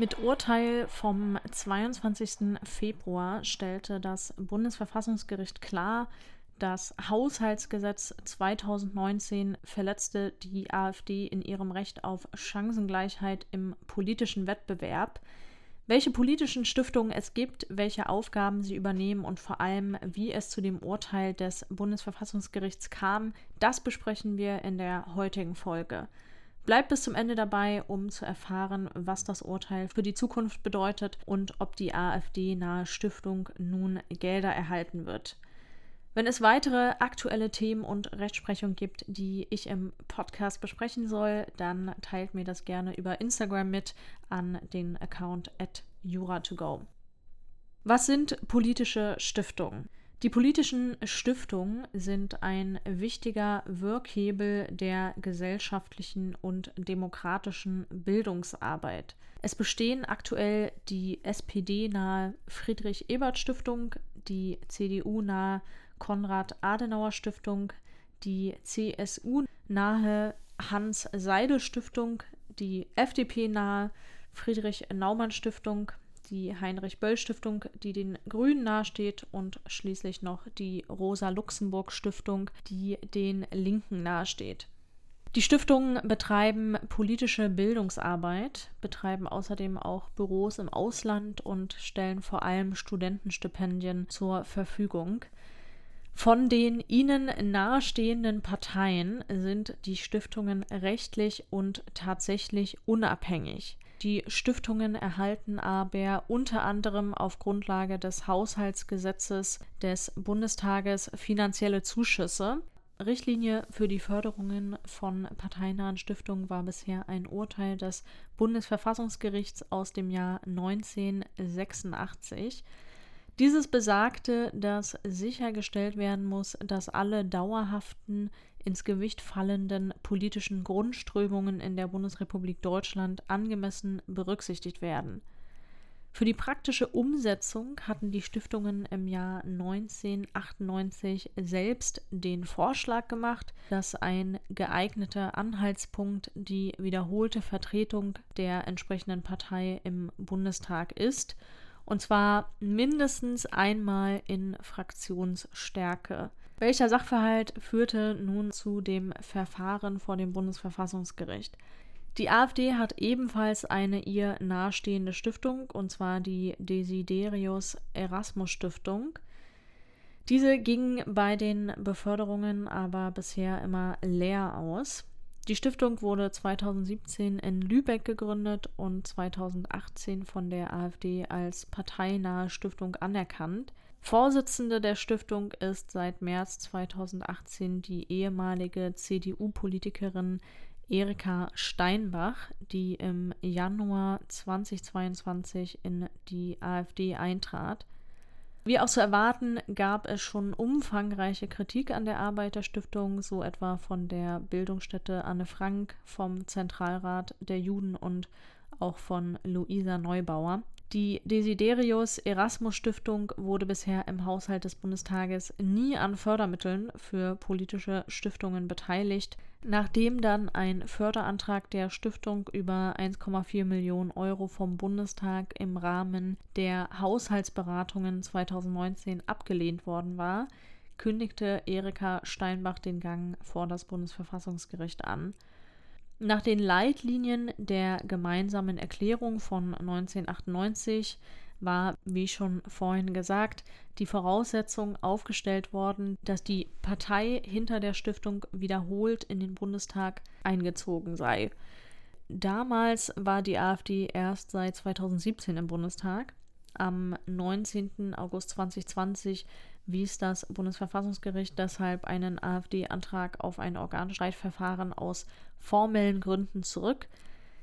Mit Urteil vom 22. Februar stellte das Bundesverfassungsgericht klar, das Haushaltsgesetz 2019 verletzte die AfD in ihrem Recht auf Chancengleichheit im politischen Wettbewerb. Welche politischen Stiftungen es gibt, welche Aufgaben sie übernehmen und vor allem, wie es zu dem Urteil des Bundesverfassungsgerichts kam, das besprechen wir in der heutigen Folge. Bleibt bis zum Ende dabei, um zu erfahren, was das Urteil für die Zukunft bedeutet und ob die AfD-nahe Stiftung nun Gelder erhalten wird. Wenn es weitere aktuelle Themen und Rechtsprechung gibt, die ich im Podcast besprechen soll, dann teilt mir das gerne über Instagram mit an den Account at jura2go. Was sind politische Stiftungen? Die politischen Stiftungen sind ein wichtiger Wirkhebel der gesellschaftlichen und demokratischen Bildungsarbeit. Es bestehen aktuell die SPD-nahe Friedrich-Ebert-Stiftung, die CDU-nahe Konrad-Adenauer-Stiftung, die CSU-nahe Hans-Seidel-Stiftung, die FDP-nahe Friedrich-Naumann-Stiftung, die Heinrich-Böll-Stiftung, die den Grünen nahesteht, und schließlich noch die Rosa-Luxemburg-Stiftung, die den Linken nahesteht. Die Stiftungen betreiben politische Bildungsarbeit, betreiben außerdem auch Büros im Ausland und stellen vor allem Studentenstipendien zur Verfügung. Von den ihnen nahestehenden Parteien sind die Stiftungen rechtlich und tatsächlich unabhängig. Die Stiftungen erhalten aber unter anderem auf Grundlage des Haushaltsgesetzes des Bundestages finanzielle Zuschüsse. Richtlinie für die Förderungen von parteinahen Stiftungen war bisher ein Urteil des Bundesverfassungsgerichts aus dem Jahr 1986. Dieses besagte, dass sichergestellt werden muss, dass alle dauerhaften ins Gewicht fallenden politischen Grundströmungen in der Bundesrepublik Deutschland angemessen berücksichtigt werden. Für die praktische Umsetzung hatten die Stiftungen im Jahr 1998 selbst den Vorschlag gemacht, dass ein geeigneter Anhaltspunkt die wiederholte Vertretung der entsprechenden Partei im Bundestag ist, und zwar mindestens einmal in Fraktionsstärke. Welcher Sachverhalt führte nun zu dem Verfahren vor dem Bundesverfassungsgericht? Die AfD hat ebenfalls eine ihr nahestehende Stiftung, und zwar die Desiderius Erasmus Stiftung. Diese ging bei den Beförderungen aber bisher immer leer aus. Die Stiftung wurde 2017 in Lübeck gegründet und 2018 von der AfD als parteinahe Stiftung anerkannt. Vorsitzende der Stiftung ist seit März 2018 die ehemalige CDU-Politikerin Erika Steinbach, die im Januar 2022 in die AfD eintrat. Wie auch zu erwarten, gab es schon umfangreiche Kritik an der Arbeit der Stiftung, so etwa von der Bildungsstätte Anne Frank, vom Zentralrat der Juden und auch von Luisa Neubauer. Die Desiderius Erasmus Stiftung wurde bisher im Haushalt des Bundestages nie an Fördermitteln für politische Stiftungen beteiligt. Nachdem dann ein Förderantrag der Stiftung über 1,4 Millionen Euro vom Bundestag im Rahmen der Haushaltsberatungen 2019 abgelehnt worden war, kündigte Erika Steinbach den Gang vor das Bundesverfassungsgericht an. Nach den Leitlinien der gemeinsamen Erklärung von 1998 war, wie schon vorhin gesagt, die Voraussetzung aufgestellt worden, dass die Partei hinter der Stiftung wiederholt in den Bundestag eingezogen sei. Damals war die AfD erst seit 2017 im Bundestag. Am 19. August 2020 wies das Bundesverfassungsgericht deshalb einen AfD-Antrag auf ein Organstreitverfahren aus formellen Gründen zurück.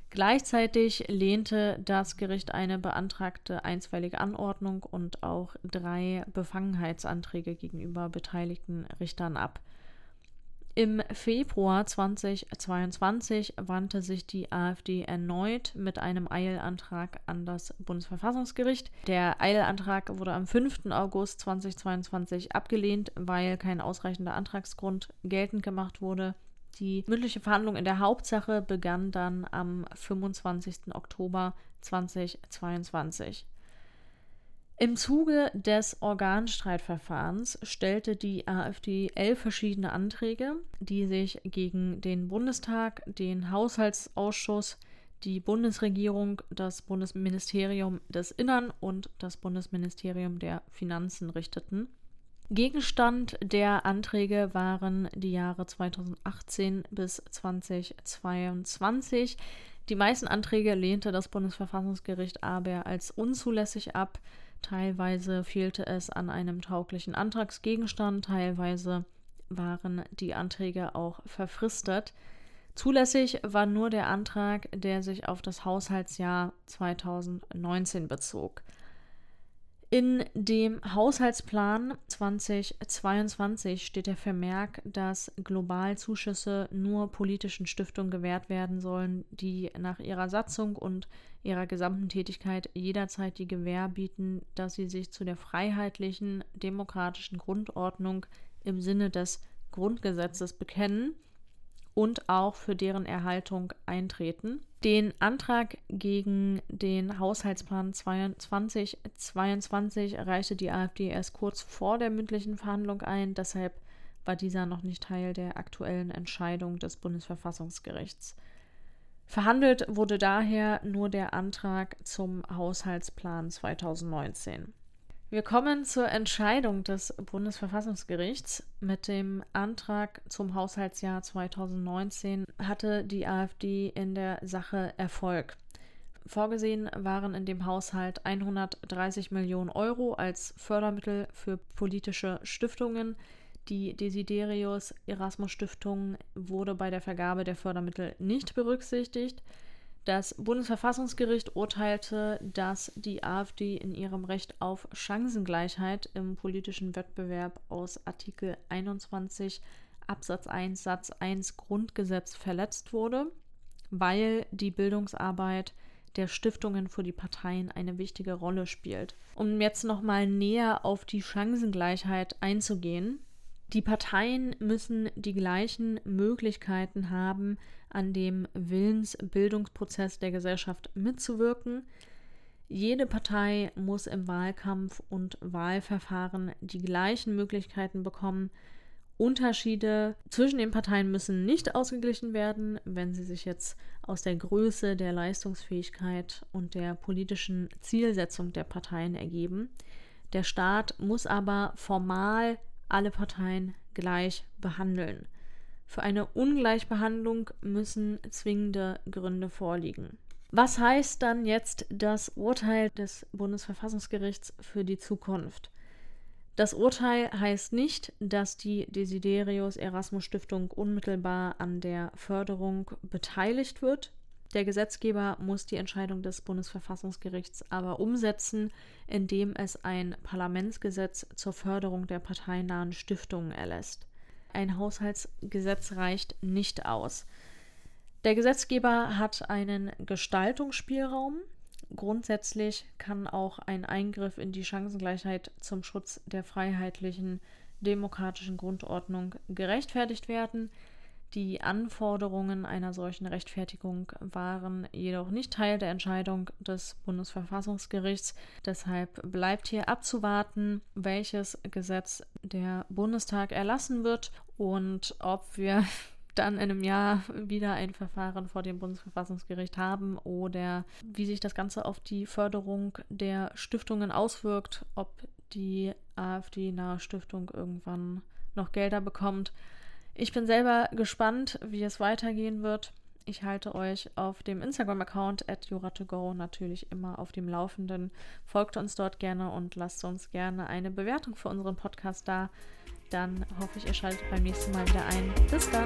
Gleichzeitig lehnte das Gericht eine beantragte einstweilige Anordnung und auch drei Befangenheitsanträge gegenüber beteiligten Richtern ab. Im Februar 2022 wandte sich die AfD erneut mit einem Eilantrag an das Bundesverfassungsgericht. Der Eilantrag wurde am 5. August 2022 abgelehnt, weil kein ausreichender Antragsgrund geltend gemacht wurde. Die mündliche Verhandlung in der Hauptsache begann dann am 25. Oktober 2022. Im Zuge des Organstreitverfahrens stellte die AfD elf verschiedene Anträge, die sich gegen den Bundestag, den Haushaltsausschuss, die Bundesregierung, das Bundesministerium des Innern und das Bundesministerium der Finanzen richteten. Gegenstand der Anträge waren die Jahre 2018 bis 2022. Die meisten Anträge lehnte das Bundesverfassungsgericht aber als unzulässig ab. Teilweise fehlte es an einem tauglichen Antragsgegenstand, teilweise waren die Anträge auch verfristet. Zulässig war nur der Antrag, der sich auf das Haushaltsjahr 2019 bezog. In dem Haushaltsplan 2022 steht der Vermerk, dass global Zuschüsse nur politischen Stiftungen gewährt werden sollen, die nach ihrer Satzung und ihrer gesamten Tätigkeit jederzeit die Gewähr bieten, dass sie sich zu der freiheitlichen, demokratischen Grundordnung im Sinne des Grundgesetzes bekennen und auch für deren Erhaltung eintreten. Den Antrag gegen den Haushaltsplan 2022 erreichte die AfD erst kurz vor der mündlichen Verhandlung ein, deshalb war dieser noch nicht Teil der aktuellen Entscheidung des Bundesverfassungsgerichts. Verhandelt wurde daher nur der Antrag zum Haushaltsplan 2019. Wir kommen zur Entscheidung des Bundesverfassungsgerichts. Mit dem Antrag zum Haushaltsjahr 2019 hatte die AfD in der Sache Erfolg. Vorgesehen waren in dem Haushalt 130 Millionen Euro als Fördermittel für politische Stiftungen. Die Desiderius Erasmus Stiftung wurde bei der Vergabe der Fördermittel nicht berücksichtigt. Das Bundesverfassungsgericht urteilte, dass die AfD in ihrem Recht auf Chancengleichheit im politischen Wettbewerb aus Artikel 21 Absatz 1 Satz 1 Grundgesetz verletzt wurde, weil die Bildungsarbeit der Stiftungen für die Parteien eine wichtige Rolle spielt. Um jetzt nochmal näher auf die Chancengleichheit einzugehen, die Parteien müssen die gleichen Möglichkeiten haben, an dem Willensbildungsprozess der Gesellschaft mitzuwirken. Jede Partei muss im Wahlkampf und Wahlverfahren die gleichen Möglichkeiten bekommen. Unterschiede zwischen den Parteien müssen nicht ausgeglichen werden, wenn sie sich jetzt aus der Größe, der Leistungsfähigkeit und der politischen Zielsetzung der Parteien ergeben. Der Staat muss aber formal alle Parteien gleich behandeln. Für eine Ungleichbehandlung müssen zwingende Gründe vorliegen. Was heißt dann jetzt das Urteil des Bundesverfassungsgerichts für die Zukunft? Das Urteil heißt nicht, dass die Desiderius Erasmus Stiftung unmittelbar an der Förderung beteiligt wird. Der Gesetzgeber muss die Entscheidung des Bundesverfassungsgerichts aber umsetzen, indem es ein Parlamentsgesetz zur Förderung der parteinahen Stiftungen erlässt. Ein Haushaltsgesetz reicht nicht aus. Der Gesetzgeber hat einen Gestaltungsspielraum. Grundsätzlich kann auch ein Eingriff in die Chancengleichheit zum Schutz der freiheitlichen demokratischen Grundordnung gerechtfertigt werden. Die Anforderungen einer solchen Rechtfertigung waren jedoch nicht Teil der Entscheidung des Bundesverfassungsgerichts. Deshalb bleibt hier abzuwarten, welches Gesetz der Bundestag erlassen wird und ob wir dann in einem Jahr wieder ein Verfahren vor dem Bundesverfassungsgericht haben oder wie sich das Ganze auf die Förderung der Stiftungen auswirkt, ob die AfD-nahe Stiftung irgendwann noch Gelder bekommt. Ich bin selber gespannt, wie es weitergehen wird. Ich halte euch auf dem Instagram-Account at go natürlich immer auf dem Laufenden. Folgt uns dort gerne und lasst uns gerne eine Bewertung für unseren Podcast da. Dann hoffe ich, ihr schaltet beim nächsten Mal wieder ein. Bis dann!